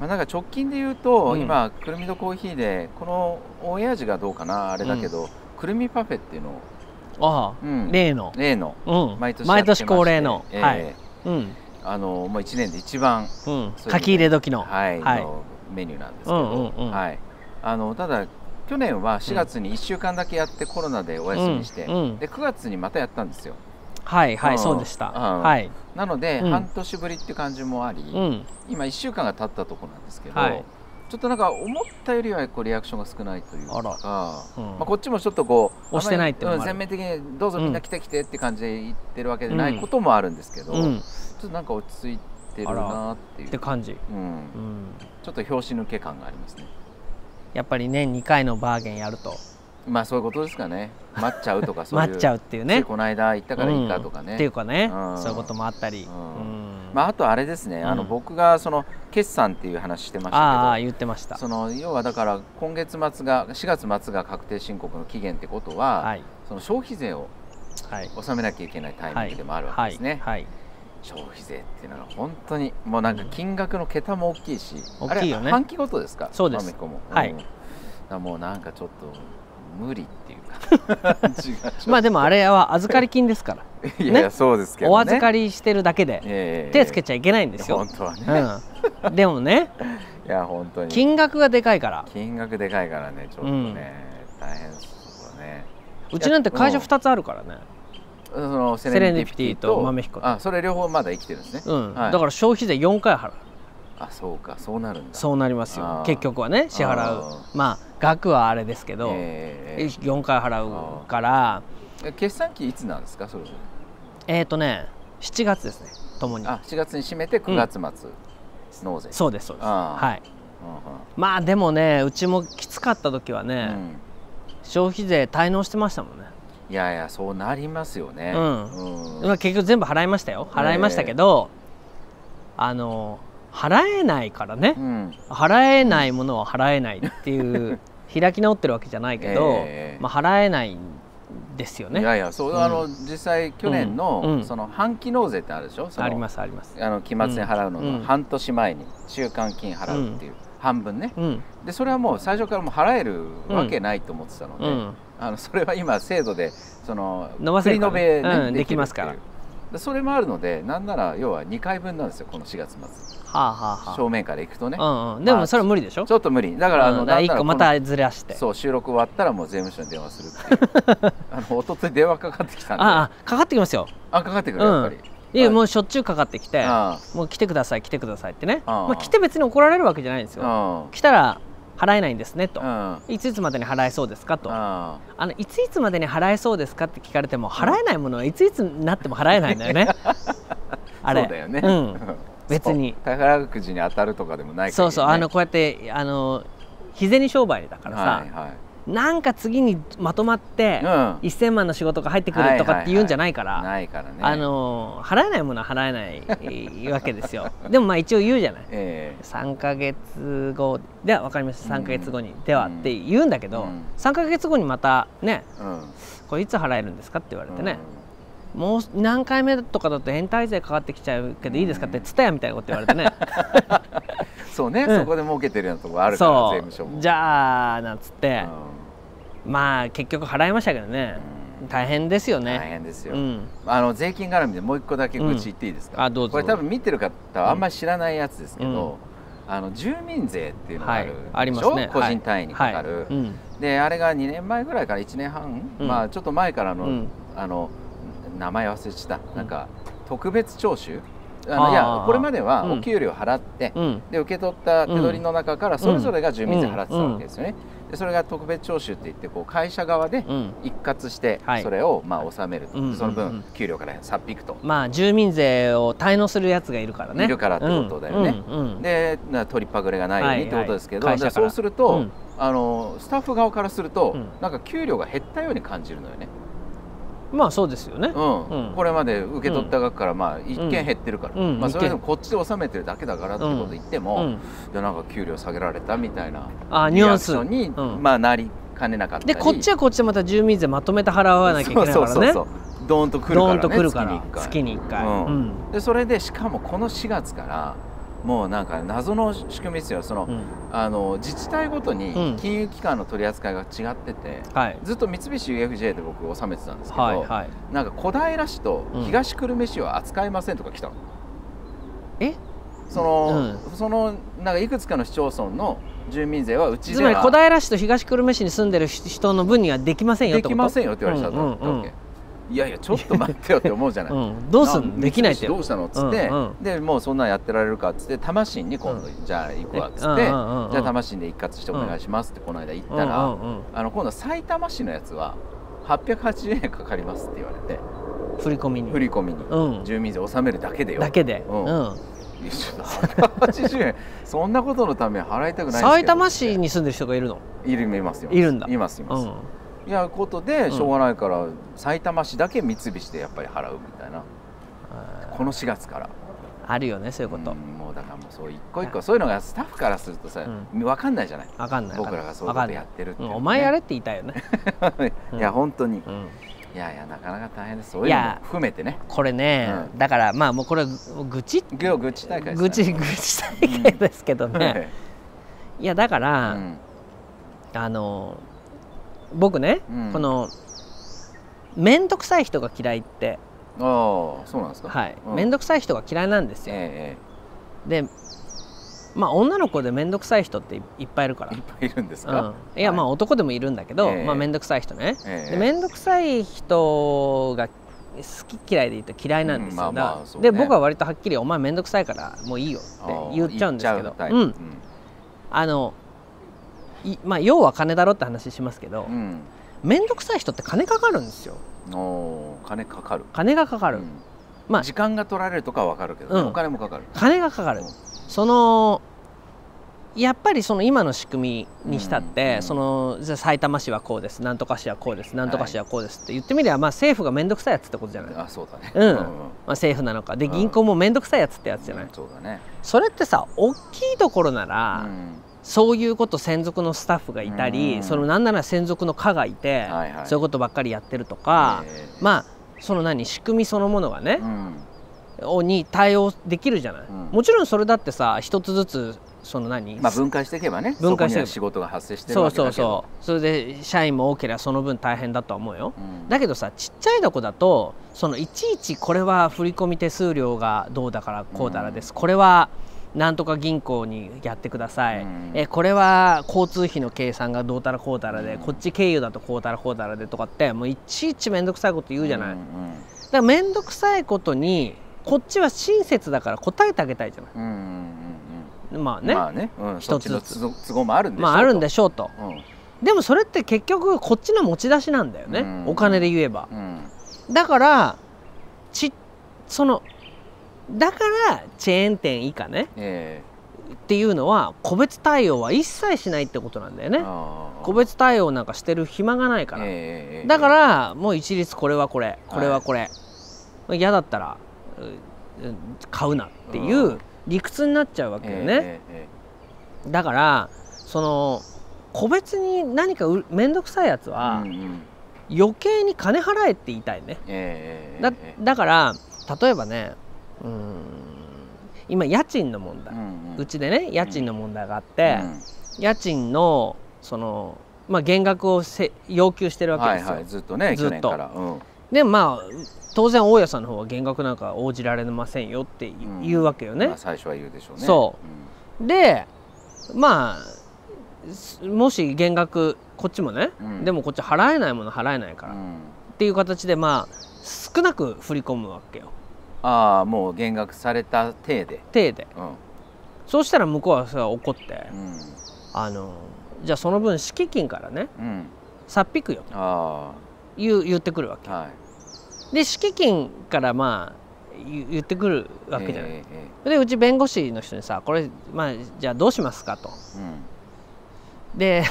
まあ、なんか直近で言うと、うん。今くるみとコーヒーでこのオンエア時がどうかなあれだけど、くるみパフェっていうのを、ああ、うん。例の、例の。うん、毎年やってまして。恒例の、えーはい、うん、あのもう1年で一番うん、書き入れ時の、はい、はい。のメニューなんですけど、うんうんうん。はい、あのただ去年は4月に1週間だけやってコロナでお休みして、うん。うん。で9月にまたやったんですよはい、はい、うん。そうでした。うん。はい、なので、うん。半年ぶりっていう感じもあり、うん、今1週間が経ったところなんですけど、はい。ちょっとなんか思ったよりはこうリアクションが少ないというかまあ、こっちもちょっとこう押してないって全面的にどうぞみんな来て来てって感じで言ってるわけじゃなうんいこともあるんですけど、ちょうん、っとなんか落ち着いてるなっていう。って感じ。うん、うん、ちょっと拍子抜け感がありますね。やっぱり年2回のバーゲンやるとまあそういうことですかね。待っちゃうとかそういう。待っちゃうっていうね。この間行ったからいいかとかね、うん。っていうかね、うん。そういうこともあったり。ううん。んまあ、あとあれですね、あのうん僕がその決算っていう話してましたけど。ああ言ってました。その要はだから今月末が4月末が確定申告の期限ってことは、はい。その消費税をはい。納めなきゃいけないタイミングでもあるわけですね、はい、はい。消費税っていうのは本当にもうなんか金額の桁も大きいし、大きいよね。あれ半期ごとですか？そうです。マミコも。はい。うんもうなんかちょっと無理っていうか まあでもあれは預かり金ですから、いやそうですけどね。お預かりしてるだけでええ手つけちゃいけないんですよ。本。当はね、うん、でもね。いや本当に。金額がでかいから。金額でかいからねちょっとね、うん。大変ですよね。うちなんて会社うん2つあるからね、そのセレンディピティと豆彦。あそれ両方まだ生きてるんですね、うん。はい。だから消費税4回払う。あそうか。そうなるんだ。そうなりますよ。結局はね支払あうまあ額はあれですけど、ええ。4回払うから。え決算期いつなんですか？それえっ、ー、とね7月ですねともに。あ7月に締めて9月末納税、そうですそうです。はい。まあでもねうちもきつかった時はうんね、うん。消費税滞納してましたもんね、いやいやそうなりますよね。うん。うん。まあ、結局全部払いましたよ。払いましたけど、あの払えないからね、うん。払えないものは払えないっていう開き直ってるわけじゃないけど、ええ。まあ、払えないんですよね。いやいやそう、うん。あの実際去年の、うん。うん。その半期納税ってあるでしょ？ありますあります。あの期末に払うのうん。の半年前に週間金払うっていう、半分ね。うん。でそれはもう最初からもう払えるわけないと思ってたので、うん。あのそれは今制度でその伸ばせるね。できますからそれもあるのでなんなら要は2回分なんですよこの4月末。はあはあは正面から行くとね、あ、うんうん、でもそれは無理でしょ？ちょっと無理。だからあの、うん。だからなんならこの一個またずらして。そう収録終わったらもう税務署に電話するっていう。あの一昨日電話かかってきたんで。ああかかってきますよ。あかかってくるやっぱり、いやもうしょっちゅうかかってきてあもう来てください来てくださいってね。まあ、来て別に怒られるわけじゃないんですよ。あ。来たら払えないんですねと。うん。いついつまでに払えそうですかと。ああのいついつまでに払えそうですかって聞かれても払えないものはいついつになっても払えないんだよね。あれ。そうだよね、うん。別に。宝くじに当たるとかでもないから、ね、そうそう。あのこうやってあの日銭商売だからさ、はいはいなんか次にまとまって、うん。1000万の仕事が入ってくるとかって言うんじゃないから、ないからね。あの払えないものは払えないわけですよ。でもまあ一応言うじゃない。え3ヶ月後では分かりました。3ヶ月後に、ではうんって言うんだけど、うん。3ヶ月後にまたねえうん。これいつ払えるんですかって言われてね、もう何回目とかだと延滞税かかってきちゃうけどいいですかってツタヤみたいなこと言われてね。う んそうね、うん。そこで儲けてるようなとこあるから税そ務署も。うじゃあなんつって、うまあ結局払いましたけどね、うん。大変ですよん大ね変ですよ、うん。あの税金絡みでもう一個だけ愚痴言っていいですか、うん。あどうぞ。これ多分見てる方はあんまり知らないやつですけど、あの住民税っていうのがあるはい。ありますね。個人単位にかかる、はい。うん。であれが2年前ぐらいから1年半、うん。まあちょっと前からの,、うん。あの名前忘れちゃった、なんか特別徴収？あのいやこれまではうんお給料払って、うん。で受け取った手取りの中からそれぞれが住民税払ってたわけですよね、でそれが特別徴収って言ってこう会社側でうん。一括してはい。それをまあ納めると、うん。その分給料からさっ引くと、まあ住民税を滞納するやつがいるからね。いるからってことだよね。うん。うん。うん。でな取りっぱぐれがないようにってことですけど、はい。はいそうすると、うん。あのスタッフ側からすると、うん。なんか給料が減ったように感じるのよね、まあそうですよね。うん。うん。これまで受け取った額からまあ一見減ってるから、うん。まあ、それでも一こっちで納めてるだけだからってこと言っても、うん。いやなんか給料下げられたみたいなあニュアンス。に、うん。まあ、なりかねなかったり。でこっちはこっちでまた住民税まとめて払わなきゃいけないからね。そうそうそうドーンとくるから、ね、ドーンとくるから。月に1回。1でそれでしかもこの4月からもうなんか謎の仕組みですよ。その、うん。あの自治体ごとにうん。金融機関の取り扱いが違ってて、はい。ずっと三菱 UFJ で僕納めてたんですけど、はいはい。なんか小平市とうん。東久留米市は扱いませんとか来たの、え？その、そのなんかいくつかの市町村の住民税はうちつまりでは小平市と東久留米市に住んでる人の分にはできませんよってできませんよって言われちゃったうんうん。うんいやいやちょっと待ってよって思うじゃない、うん、どうすんなのできないって。どうしたの？っつって、うんうでもうそんなんやってられるかっつって多摩市に今度、うん。じゃあ行くわっつって、じゃあ多摩市で一括してお願いしますってこの間言ったら、あの今度は埼玉市のやつは880円かかりますって言われて。振り込みに。振り込みに、うん。住民税納めるだけでよ。だけで、うん。うん。いやちょっと880円。そんなことのために払いたくないんですけど。埼玉市に住んでる人がいるの？いるいますよいるんだ。いますいます、うんいやことでしょうがないから、埼玉市だけ三菱でやっぱり払うみたいな。この4月から。あるよねそういうこと、うんもうだからもうそう一個一個そういうのがスタッフからするとさ、分かんないじゃない？わかんない。僕らがそういうことやってるって。お前やれって言いたいよね、いや本当に、うん。いやいやなかなか大変です。そういうのも含めてね。これね、うん。だからまあもうこれ愚痴愚痴大会愚痴愚痴大会ですけどね、いやだかうら、ん。あの僕ね、うん。この面倒くさい人が嫌いって。ああそうなんですか。はい。うん。面倒くさい人が嫌いなんですよ、えでまあ女の子で面倒くさい人っていいっぱいいるから。えいっぱいいるんですか、うん、いやまあはい男でもいるんだけど、ええ。まあ面倒くさい人ね、ええ。で面倒くさい人が好き嫌いで言うと嫌いなんですよ、うんまあまあね。で僕は割とはっきり「お前面倒くさいからもういいよ」って言っちゃうんですけど。うん。あのいまあ要は金だろって話しますけどうん。面倒くさい人って金かかるんですよ。うんおー金かかる。金がかかる、うん。まあ時間が取られるとかは分かるけど、うん。お金もかかる。金がかかる、うん。そのやっぱりその今の仕組みにしたって、うんそのじゃあ埼玉市はこうですなんとか市はこうですなんとか市はこうですって言ってみれば、まあ、政府が面倒くさいやつってことじゃない、まあそうだね。うん。あ、政府なのか。でうん。銀行も面倒くさいやつってやつじゃない、うんそうだね。それってさ大きいところなうら、んそういうこと専属のスタッフがいたり、うん。そのなんなら専属の課がいて、はいはい。そういうことばっかりやってるとか、ええまあその何仕組みそのものがねう、ん。をに対応できるじゃない、うん。もちろんそれだってさ一つずつその何、まあ分解していけばね分解して仕事が発生してるそうわけだけど。そうそうそれで社員も多ければその分大変だとは思うよ、うん。だけどさちっちゃいとこだとそのいちいちこれは振込手数料がどうだからこうだらです、これはなんとか銀行にやってください、うん。えこれは交通費の計算がどうたらこうたらで、うん。こっち経由だとこうたらこうたらでとかってもういちいち面倒くさいこと言うじゃない、うんだから面倒くさいことにこっちは親切だから答えてあげたいじゃない。うんうんうんまあね、うんまあね、うん、一つそっちの都合もあるんでしょ。まああるんでししょうと。ょでもそれって結局こっちの持ち出しなんだよね、うん。お金で言えば。うんうん。だからちそのだからチェーン店以下ね。えっていうのは個別対応は一切しないってことなんだよえね個別対応なんかしてる暇がないから、ええだからもう一律これはこれこれはこれ、嫌だったら買うなっていううん。理屈になっちゃうわけよね、だからその個別に何かう面倒くさいやつえはうんうん。余計に金払えって言いたいね。ええだええだから例えばねうーん。今家賃の問題、うんうちでね家賃の問題があって、うん。家賃のそのまあ減額をせ要求してるわけですよ、はいはい。ずっとねずっと。うん。でまあ当然大家さんの方は減額なんか応じられませんよっていうん言うわけよね、まあ最初は言うでしょうね。そでまあすもし減額こっちもね、うん。でもこっち払えないもの払えないから、っうん。ていう形でまあ少なく振り込むわけよああもう減額された体で。手で。うん。そうしたら向こうはさ怒って。うん。あのじゃあその分敷金からねうん。さっぴくよ。とあ。言う言ってくるわけ。あはい。で敷金からまあ言言ってくるわけじゃない、えええでうち弁護士の人にさこれまあじゃあどうしますかと。えで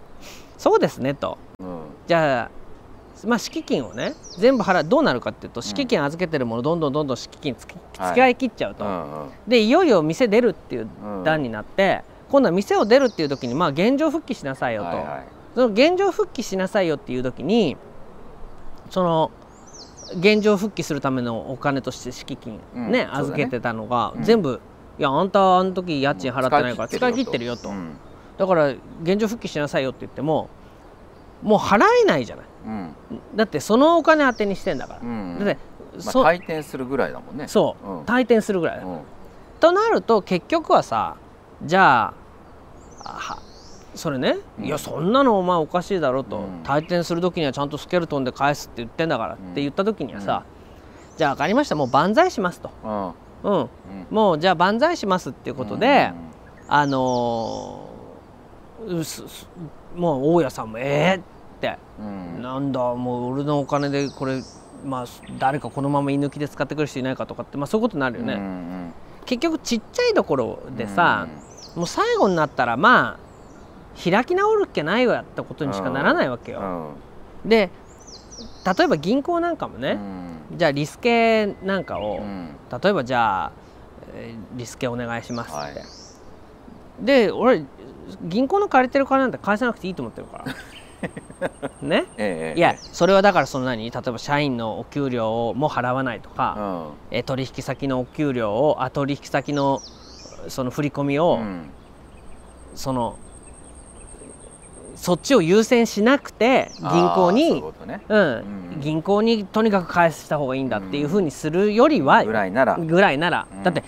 そうですねと。うんうん。じゃあまあ敷金をね全部払うどうなるかっていうと敷金預けてるものどんどんどんどん敷金つきはい。使い切っちゃうと、うんでいよいよ店出るっていううん。段になって、今度は店を出るっていう時にまあ現状復帰しなさいよと、はいはい。その現状復帰しなさいよっていう時にその現状復帰するためのお金として敷金ねうん。預けてたのがうん。全部いやあんたあの時家賃払ってないから使い切ってるよと、うん。だから現状復帰しなさいよって言ってももう払えないじゃない。うん。だってそのお金当てにしてんだから、うんだって、まあ、そ回転するぐらいだもんね。そう、うん。退店するぐらいだ、うん。となると結局はさじゃあそれね、うん。いやそんなのお前おかしいだろと、うん。退店する時にはちゃんとスケルトンで返すって言ってんだからって言った時にはさ、じゃあ分かりました。もう万歳しますと、うん。もうじゃあ万歳しますっていうことで、あのーもう大家さんもえーって、うん。うんなんだもう俺のお金でこれまあ誰かこのまま居抜きで使ってくる人いないかとかって、まあ、そういうことになるよね、うん結局ちっちゃいところうんでさ、もう最後になったらまあ開き直るっけないわってことにしかならないわけうよ。ん。で例えば銀行なんかもうね、ん。じゃあリスケなんかを、うん。例えばじゃあ、えーリスケお願いしますって、はい。で俺銀行の借りてる金なんて返さなくていいと思ってるから ね？ええいやそれはだからその何？例えば社員のお給料をも払わないとうか、ん。えー取引先のお給料をあ取引先のその振り込みを、うん。そのそっちを優先しなくて銀行にね。うんうん銀行にとにかく返した方がいいんだっていうふうにするよりはぐらいなら。ぐらいなら。うんだって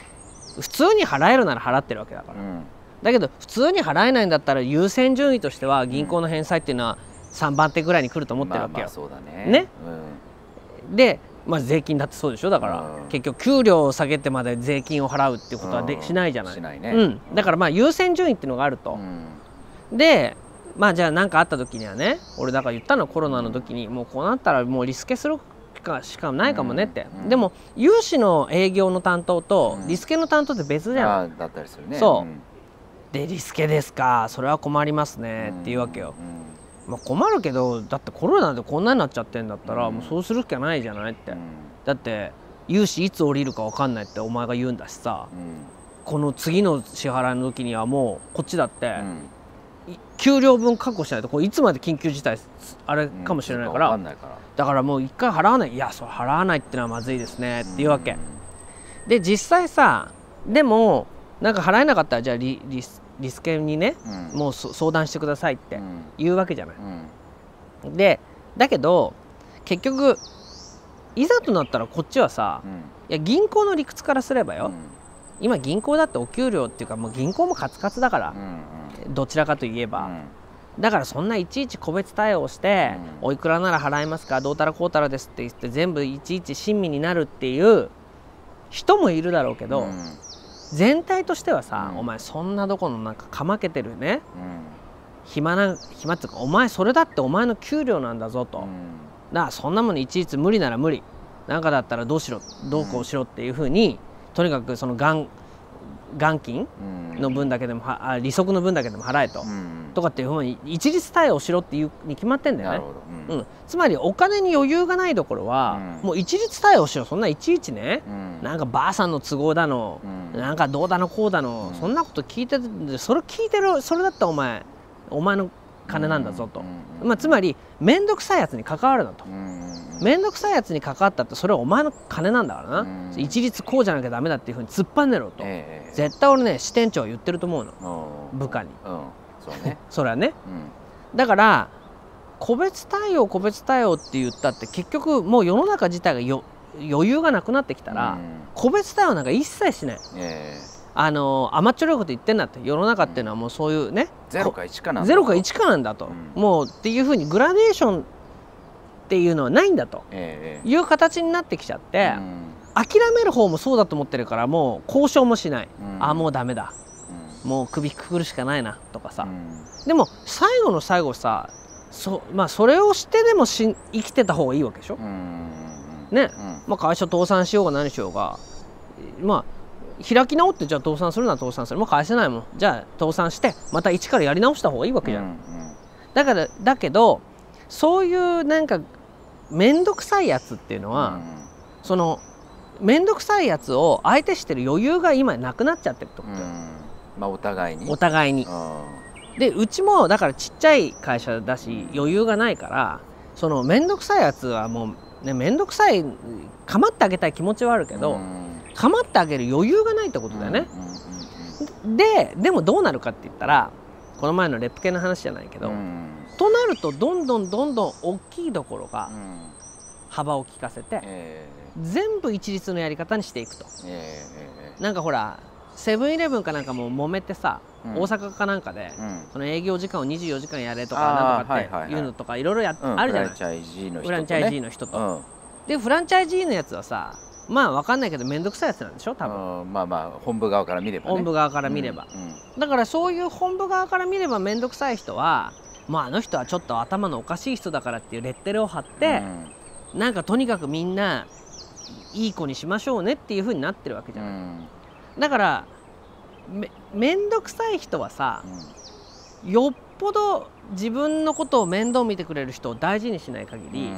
普通に払えるなら払ってるわけだから。うんだけど普通に払えないんだったら優先順位としては銀行の返済っていうのは3番手ぐらいに来ると思ってるわけよ。ね。ね。うん。で、まあ、税金だってそうでしょ？だからうん。結局給料を下げてまで税金を払うっていうことはでうん。しないじゃない？しないね。うん、だからまあ優先順位っていうのがあると。うん。でまあじゃあ何かあった時にはね俺だから言ったのコロナの時にもうこうなったらもうリスケするかしかないかもねって、うん。でも融資の営業の担当とうん。リスケの担当って別じゃん、だったりするね。そうんでリスケですか。それは困りますね。っていうわけよ、まあ、困るけどだってコロナでこんなになっちゃってんだったらうん。もうそうするしかないじゃないって、うん。だって融資いつ降りるか分かんないってお前が言うんだしさ。うん。この次の支払いの時にはもうこっちだって、給料分確保しないとこれいつまで緊急事態あれかもしれないから、わかんないから。だからもう一回払わない。いやそれ払わないってのはまずいですね。っていうわけ、で実際さでもなんか払えなかったらじゃあリリスリスケにねうん。もうそ相談してくださいってうん。言うわけじゃない、うん。でだけど結局いざとなったらこっちはさうん。いや銀行の理屈からすればよ、うん。今銀行だってお給料っていうかもう銀行もカツカツだからう、んどちらかといえば、うん。だからそんないちいち個別対応して、うん。おいくらなら払えますか？どうたらこうたらですって言って全部いちいち親身になるっていう人もいるだろうけど、うん全体としてはさ、うん。お前そんなどこのなんかかまけてるね。うん。暇な暇っていうかお前それだってお前の給料なんだぞと、うん。だからそんなものいちいち無理なら無理。なんかだったらどうしろどうこうしろっていうふうに、とにかくその元元金うんの分だけでもはあ利息の分だけでも払えと、うんとかっていうふうに一律対応しろっていうに決まってんだよね。うん、つまりお金に余裕がないところは、うん。もう一律対応しろ。そんないちいちね、うん。なんかばあさんの都合だの、うん。なんかどうだのこうだの、うん。そんなこと聞いててそれ聞いてるそれだったらお前お前の金なんだぞと、うん。まあ、つまり面倒くさいやつに関わるなと。うん。面倒くさいやつに関わったってそれはお前の金なんだからな、うん。一律こうじゃなきゃダメだっていうふうに突っ張んねろと、ええ。絶対俺ね支店長は言ってると思うの。うん部下に。うんそうね。それはね。うん。だから個別対応個別対応って言ったって結局もう世の中自体がよ余裕がなくなってきたら、うん。個別対応なんか一切しない。えあの甘っちょろいこと言ってんだって。世の中っていうのはもうそういうねえゼロか1かなんだゼロか1かなんだと、うん。もうっていうふうにグラデーションっていうのはないんだと。ええいう形になってきちゃって、うん。諦める方もそうだと思ってるからもう交渉もしない、うん。あもうダメだ。うんもう首くくるしかないなとかさ、うん。でも最後の最後さそ,、まあ、それをしてでもし生きてた方がいいわけでしょ、うん。ね。うん。まあ、会社倒産しようが何しようが。まあ開き直ってじゃあ倒産するなら倒産する。もう返せないもん。じゃあ倒産してまた一からやり直した方がいいわけじゃん、うんだからだけどそういうなんか面倒くさいやつっていうのは、その面倒くさいやつを相手してる余裕が今なくなっちゃってるってことよ、うんまあお互いに。お互いに。うでうちもだからちっちゃい会社だし余裕がないからその面倒くさいやつはもうね面倒くさい構ってあげたい気持ちはあるけど、ん。構ってあげる余裕がないってことだよね、ででもどうなるかって言ったらこの前のレップ系の話じゃないけど、うん。となるとどんどんどんどん大きいところがうん。幅を利かせてえ全部一律のやり方にしていくと。え。なんかほらセブンイレブンかなんかも揉めてさ、うん。大阪かなんかで、ーうん。その営業時間を24時間やれとかなんとかっていうのとかいろいろやうん。あるじゃない？フランチャイジーの人と、ね、フランチャイジーのでフランチャイジーのやつはさまあわかんないけど面倒くさいやつなんでしょ？多分、うん。まあまあ本部側から見ればね。本部側から見れば、うん。うん。だからそういう本部側から見れば面倒くさい人はまああの人はちょっと頭のおかしい人だからっていうレッテルを貼って、なんかとにかくみんないい子にしましょうねっていう風になってるわけじゃない、うんだからめ面倒くさい人はさうん。よっぽど自分のことを面倒見てくれる人を大事にしない限り、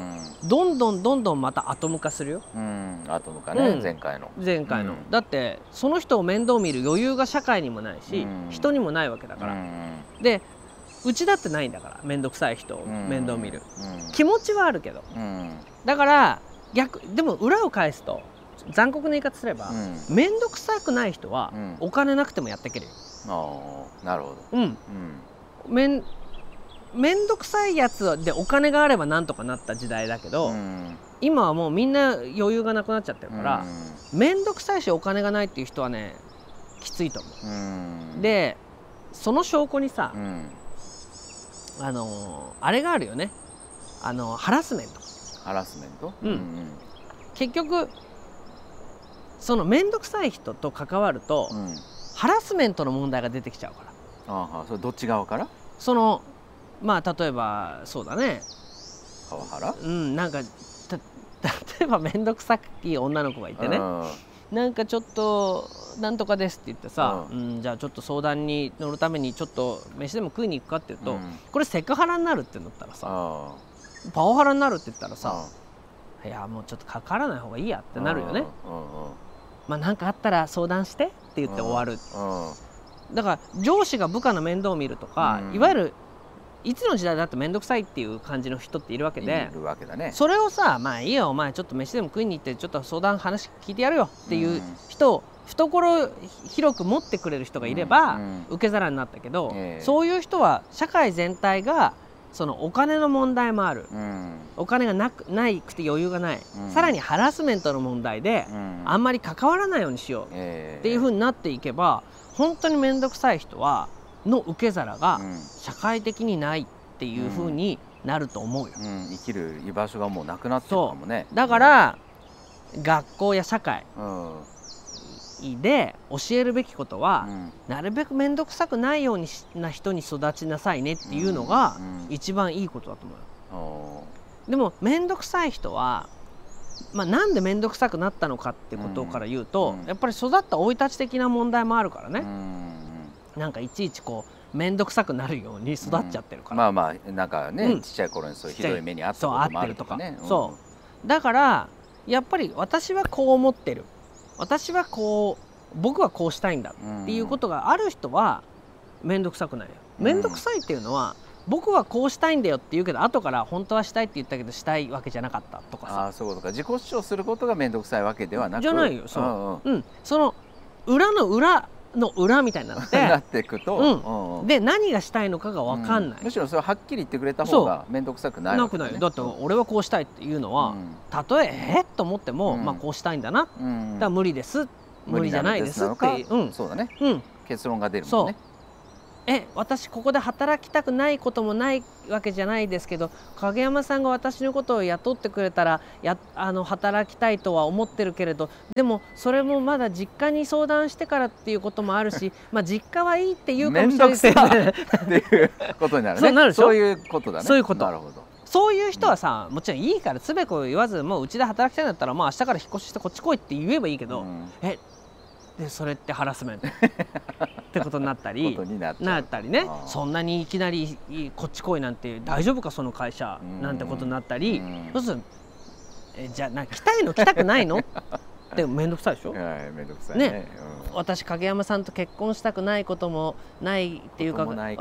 どんどんどんどんまたアトム化するよ。うん、うん、アトムかね、うん。前回の。前回の、うん。だってその人を面倒見る余裕が社会にもないし、うん。人にもないわけだから、うんでうちだってないんだから面倒くさい人をうん。面倒見る、うん。気持ちはあるけど。うん。だから逆でも裏を返すと残酷な言い方すればうん。面倒、くさくない人は、うん。お金なくてもやっていけるよ。ああなるほど。うん。うん。面面倒くさいやつでお金があればなんとかなった時代だけど、うん。今はもうみんな余裕がなくなっちゃってるから面倒くさいしお金がないっていう人はねきついと思う。ん。う。でその証拠にさ、うん。あのーあれがあるよね。あのハラスメント。ハラスメント？うん。結局その面倒くさい人と関わると、うん。うんハラスメントの問題が出てきちゃうから。ああそれどっち側から？そのまあ例えばそうだね。パワハラうんなんかた例えば面倒くさい女の子がいてね、うん。なんかちょっとなんとかですって言ってさ、うん。じゃあちょっと相談に乗るためにちょっと飯でも食いに行くかって言うと、うん。これセクハラになるってなったらさあパワハラになるって言ったらあさ、いやもうちょっとかからない方がいいやってなるよね、うんうんまあなんかあったら相談してって言って終わる、うん。だから上司が部下の面倒を見るとか、うん。いわゆるいつの時代だって面倒くさいっていう感じの人っているわけでいるわけだね。それをさまあいいよお前ちょっと飯でも食いに行ってちょっと相談話聞いてやるよっていううん。人を懐広く持ってくれる人がいれば、うん。受け皿になったけど、ええ。そういう人は社会全体がそのお金の問題もある。うん。お金がなくないくて余裕がない、うん。さらにハラスメントの問題で、うん。あんまり関わらないようにしよう。ええ。っていう風になっていけば本当に面倒くさい人はの受け皿がうん。社会的にないっていう風になると思うよ。うん。生きる居場所がもうなくなってるかもね。だから、学校や社会うんで教えるべきことは、うん。なるべく面倒くさくないようにしな人に育ちなさいねっていうのがうん一番いいことだと思うよ。おでも面倒くさい人は、まあ、なんで面倒くさくなったのかってことから言うと、うん。やっぱり育った生い立ち的な問題もあるからね、んなんかいちいちこう面倒くさくなるように育っちゃってるから、まあまあなんかね、うん。ちっちゃい頃にそういうひどい目にあったこともあるとかね。そう。だからやっぱり私はこう思ってる私はこう僕はこうしたいんだうんっていうことがある人は面倒くさくない。よ面倒くさいっていうのは、僕はこうしたいんだよって言うけど後から本当はしたいって言ったけどしたいわけじゃなかったとかあさ。あそうか。自己主張することが面倒くさいわけではなく。じゃないよそう。うんうん。うん、その裏の裏の裏みたいになっなてっていくと、うん。で何がしたいのかが分かんない、うむしろそれははっきり言ってくれた方が面倒くさくないね、くない。だって俺はこうしたいっていうのは、うん。たとええっと思っても、うん。まあこうしたいんだな。だかうんら無理です。無理じゃないですっていう、そうだね。うん、結論が出るもんねえ私ここで働きたくないこともないわけじゃないですけど影山さんが私のことを雇ってくれたらやあの働きたいとは思ってるけれどでもそれもまだ実家に相談してからっていうこともあるし まあ実家はいいって言うかもしれないですけど面 っていうことになるね。そうなるでしょ？そういうことだね。そういうこと。なるほど。そういう人はさもちろんいいからつべこ言わずもううちで働きたいんだったらまあ明日から引っ越ししてこっち来いって言えばいいけど、うん。えでそれってハラスメント。ってことになったり。なったりね。そんなにいきなりいこっち来いなんて大丈夫かその会社。うん。なんてことになったり。うんそうするとえじゃあな来たいの？来たくないの？っでも面倒くさいでしょ？はいめんどくさいね。ね。うん。私影山さんと結婚したくないこともないっていうかな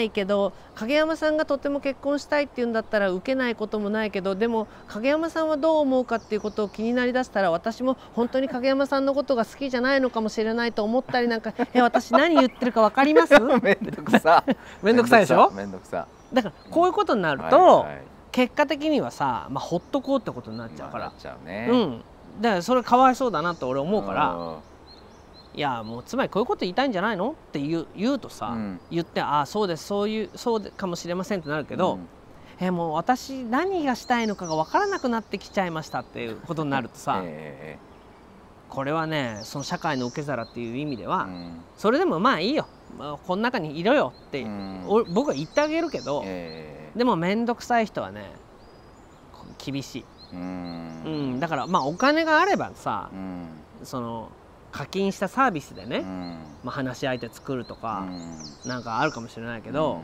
いけど。影山さんがとても結婚したいっていうんだったら受けないこともないけどでも影山さんはどう思うかっていうことを気になりだしたら私も本当に影山さんのことが好きじゃないのかもしれないと思ったりなんか え私何言ってるか分かります？めんどくさめんどくさいでしょ？めんどくさだからこういうことになるはいとはい。結果的にはさ、まあ、ほっとこうってことになっちゃうから。まあね。うんだからそれかわいそうだなと俺思うから、んいやもうつまりこういうこと言いたいんじゃないのって言う言うとさ、うん。言ってああそうですそういうそうでかもしれませんってなるけど、うん。えもう私何がしたいのかが分からなくなってきちゃいましたっていうことになるとさ、えこれはねその社会の受け皿っていう意味でえは、うん。それでもまあいいよ、まあ、この中にいろよって、僕は言ってあげるけど、ええでも面倒くさい人はね厳しい、ううん。ん、だからまあお金があればさうん。その課金したサービスでね、うん。まあ、話し相手作るとうか、ん。なんかあるかもしれないけど、うん。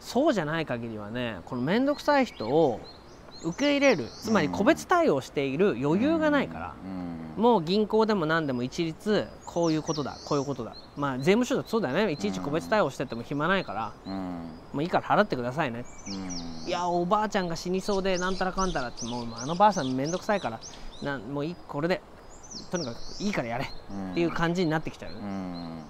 そうじゃない限りはねこの面倒くさい人を受け入れるつまり個別対応している余裕がないから、うん。もう銀行でも何でも一律こういうことだこういうことだ。まあ税務署だってそうだよね。いちいち個別対応してても暇ないから、うん。もういいから払ってくださいね、うん。いやおばあちゃんが死にそうでなんたらかんたらってもうあのばあさん面倒くさいから。なんもういいこれで。とにかくいいからやれ。っていう感じになってきちゃう。うん。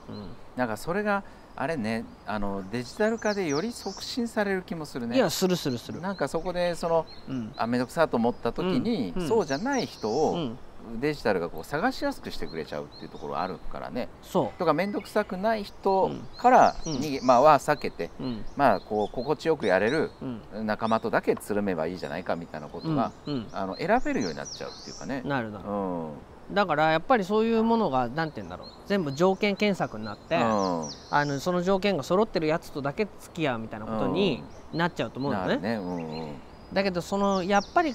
なんかそれがあれねあのデジタル化でより促進される気もするね。いやするするする、なんかそこでそのうん。あ面倒くさと思った時に、うんうん。そうじゃない人うをん、デジタルがこう探しやすくしてくれちゃうっていうところあるからね。そとか面倒くさくない人うんからうん。逃げ、まあは避けて、う、うん。まあこう心地よくやれるうん。仲間とだけつるめばいいじゃないかみたいなことが、うん。あの選べるようになっちゃうっていうかね。なるなる。うんだからやっぱりそういうものがなんて言うんだろう全部条件検索になって、うん。あのその条件が揃ってるやつとだけ付き合うみたいなことになっちゃうと思うのね。なるね。うんうん。だけどそのやっぱり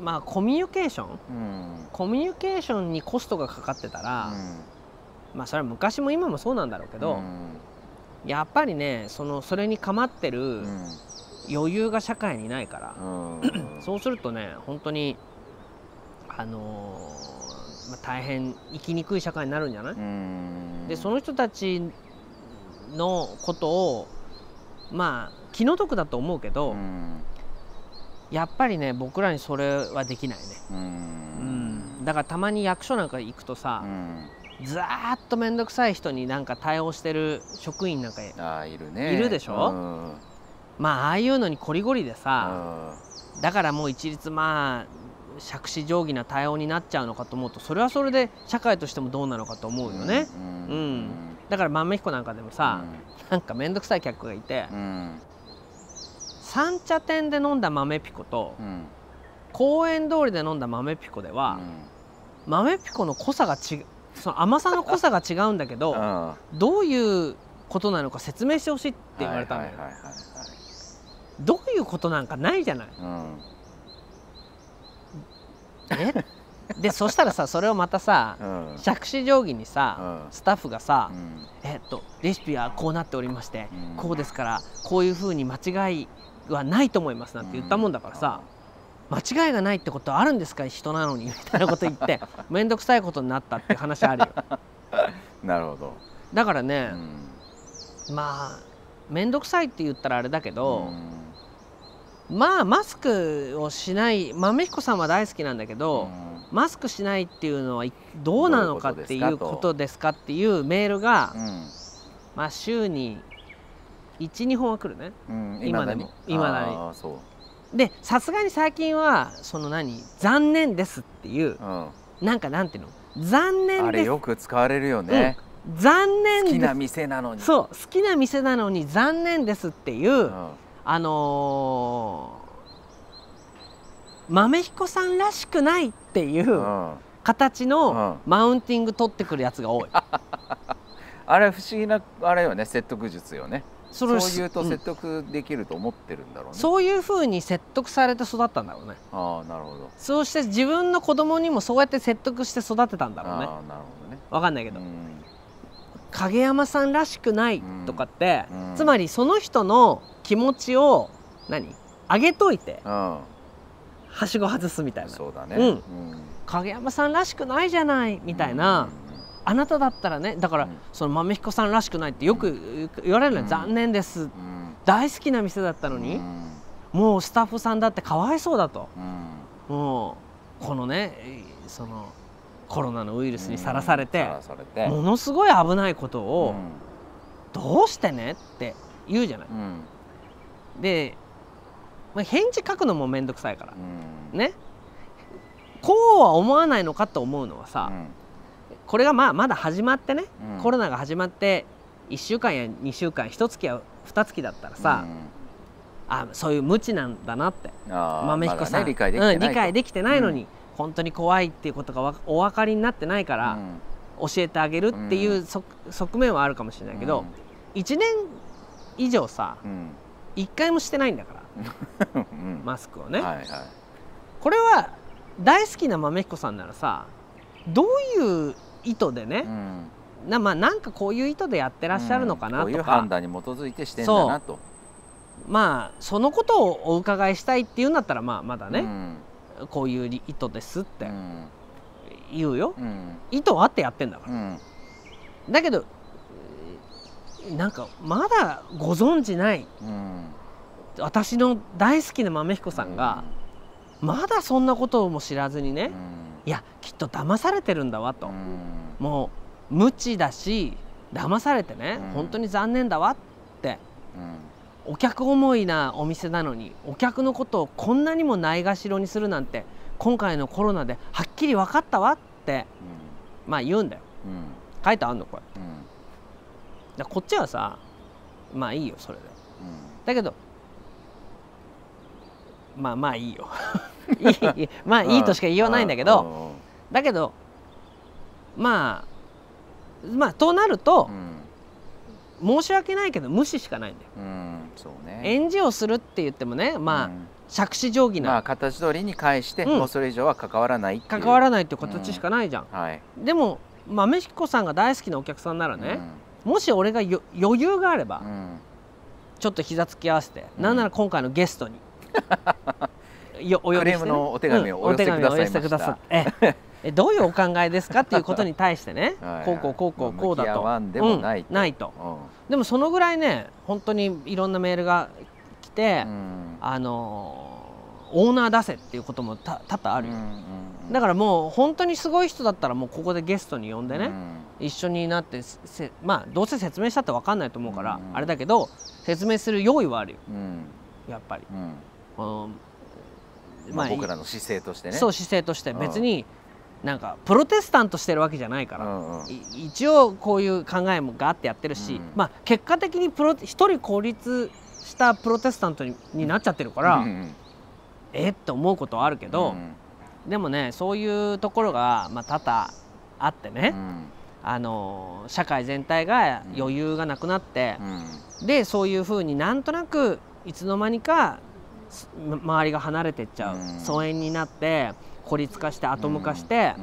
まあコミュニケーションうん。コミュニケーションにコストがかかってたら、まあそれは昔も今もそうなんだろうけど、うん。やっぱりねそのそれに構ってうるん。余裕が社会にないから、うん。そうするとね本当にあのーまあ、大変生きにくい社会になるんじゃない、うん。でその人たちのことをまあ気の毒だと思うけど、うん。やっぱりね僕らにそれはできないね、ううん。ん、だからたまに役所なんか行くとさう、ん。ずーっと面倒くさい人になんか対応してる職員なんかああいるね。いるでしょ？うん。まあああいうのにコリゴリでさ、うだからもう一律まあ杓子定規な対応になっちゃうのかと思うとそれはそれで社会としてもどうなのかと思うよね、うん。うん。だから豆彦なんかでもさ、なんか面倒くさい客がいて、うん。三茶店で飲んだ豆ピコとうん。公園通りで飲んだ豆ピコでは、うん。豆ピコの濃さが違うその甘さの濃さが違うんだけど、うん。どういうことなのか説明してほしいって言われたのよ、はいはいはいはい。どういうことなんかないじゃない。うんえ？でそしたらさそれをまたさうん。杓子定規にさ、うん。スタッフがさ、うん。えっとレシピはこうなっておりまして、うん。こうですからこういうふうに間違いはないと思いますなんて言ったもんだからさ、間違いがないってことはあるんですか人なのにみたいなこと言って 面倒くさいことになったって話あるよ。なるほど。だからねう、ん。まあ面倒くさいって言ったらあれだけど、うんまあマスクをしない豆彦さんは大好きなんだけど、マスクしないっていうのはいどうなのかっていうことですかっていうメールが、うん。まあ週に12本は来るね。うん今でも。未だにでさすがに最近はその何残念ですっていううん。なんかなんていうの？残念あれですよく使われるよね。残念好きな店なのに。そう好きな店なのに残念ですっていう、うんあのー豆彦さんらしくないっていううん。形のマウンティング取ってくるやつが多い。あれ不思議なあれよね説得術よね。そそう言うとん。説得できると思ってるんだろうね。そういうふうに説得されて育ったんだろうね。ああなるほど。そうして自分の子供にもそうやって説得して育てたんだろうね。ああなるほどね。わかんないけど、うん影山さんらしくないとかって、うん。つまりその人の気持ちを何？上げといてうん。はしご外すみたいな。そうだね。うん。うん。影山さんらしくないじゃないみたいな、あなただったらねだから、うん。その豆彦さんらしくないってよく言われるのよ、うん残念です。うん。大好きな店だったのに、うん。もうスタッフさんだってかわいそうだと。うん。もうこのねそのコロナのウイルスにさらされてものすごい危ないことを、どうしてねって言うじゃない。で、まあ、返事書くのも面倒くさいから。うん。ね。こうは思わないのかと思うのはさ、うん。これがまあまだ始まってね、うん。コロナが始まって1週間や2週間1月や2月だったらさ、うん。あそういう無知なんだなって。豆彦さん、理解できてないのに、本当に怖いっていうことがわお分かりになってないから、教えてあげるっていうう側側面はあるかもしれないけど、1年以上さうん。うん1回もしてないんだからうん。マスクをね、はいはい。これは大好きな豆彦さんならさどういう意図でねう、ん。なまあ、なんかこういう意図でやってらっしゃるのかなうんこういうとか、判断に基づいてしてんだなと。まあそのことをお伺いしたいっていうんだったらまあまだね、うんこういう意図ですってうん。言うよ、うん。意図あってやってんだから、うん。だけどえーなんかまだご存じないうん。私の大好きな豆彦さんが、まだそんなことも知らずにね、うん。いやきっと騙されてるんだわと、うん。もう無知だし騙されてね、うん。本当に残念だわってうんお客思いなお店なのにお客のことをこんなにもないがしろにするなんて今回のコロナではっきり分かったわってまあ言うんだよ。うん。書いてあんのこれ。うん。こっちはさまあいいよそれで。うん。だけどまあまあいいよ。いいいいまあいいとしか言いようないんだけどだけどまあまあとなるとうん申し訳ないけど無視しかないんだよ。うんそうね。返事をするって言ってもねまあうん。杓子定規まあな形通りに返してうん。もうそれ以上は関わらない関わらないっていう形しかないじゃん。はい。でも豆彦さんが大好きなお客さんならねもし俺がよ余裕があればうん。うんちょっと膝つき合わせてうん。なんなら今回のゲストに よお呼びしてね。クレームのお手紙をお寄せくださって。ええどういうお考えですかっていうことに対してね。はいこうこうこうこうまあこうだと。向き合わん。ないと。うんでもそのぐらいね本当にいろんなメールが来て、ん。あのーオーナー出せっていうこともた多々あるよ、うんだからもう本当にすごい人だったらもうここでゲストに呼んでね、うん。一緒になってせまあどうせ説明したって分かんないと思うから、うん。あれだけど説明する用意はあるよ。うん。やっぱり、うん。うん。まあ僕らの姿勢としてね。そう姿勢として。うん。別になんかプロテスタントしてるわけじゃないから、うんうん。い一応こういう考えもがあってやってるし、うんまあ結果的にプロ一人孤立したプロテスタントにになっちゃってるから、うんえって思うことはあるけど、うんでもねそういうところが、まあ、多々あってね、うん。あの社会全体が余裕がなくなってう、ん。でそういうふうになんとなくいつの間にかす周りが離れてっちゃう、うん。疎遠になって孤立化してアトム化して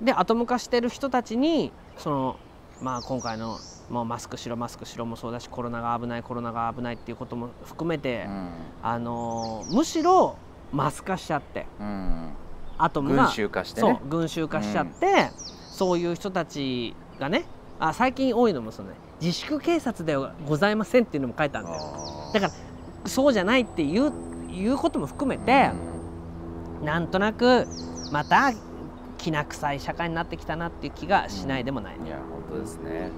う、ん。でアトム化してる人たちにその、まあ、今回のもうマスクしろマスクしろもそうだしコロナが危ないコロナが危ないっていうことも含めて、うん。あのむしろマス化しちゃってうん。アトムが群衆化してそうね群衆化しちゃって、そういう人たちがねあ最近多いのもその、ね、自粛警察ではございませんっていうのも書いてあるんだよ。だからそうじゃないっていういうことも含めて、なんとなくまたきな臭い社会になってきたなっていう気がしないでもない、いや本当ですね。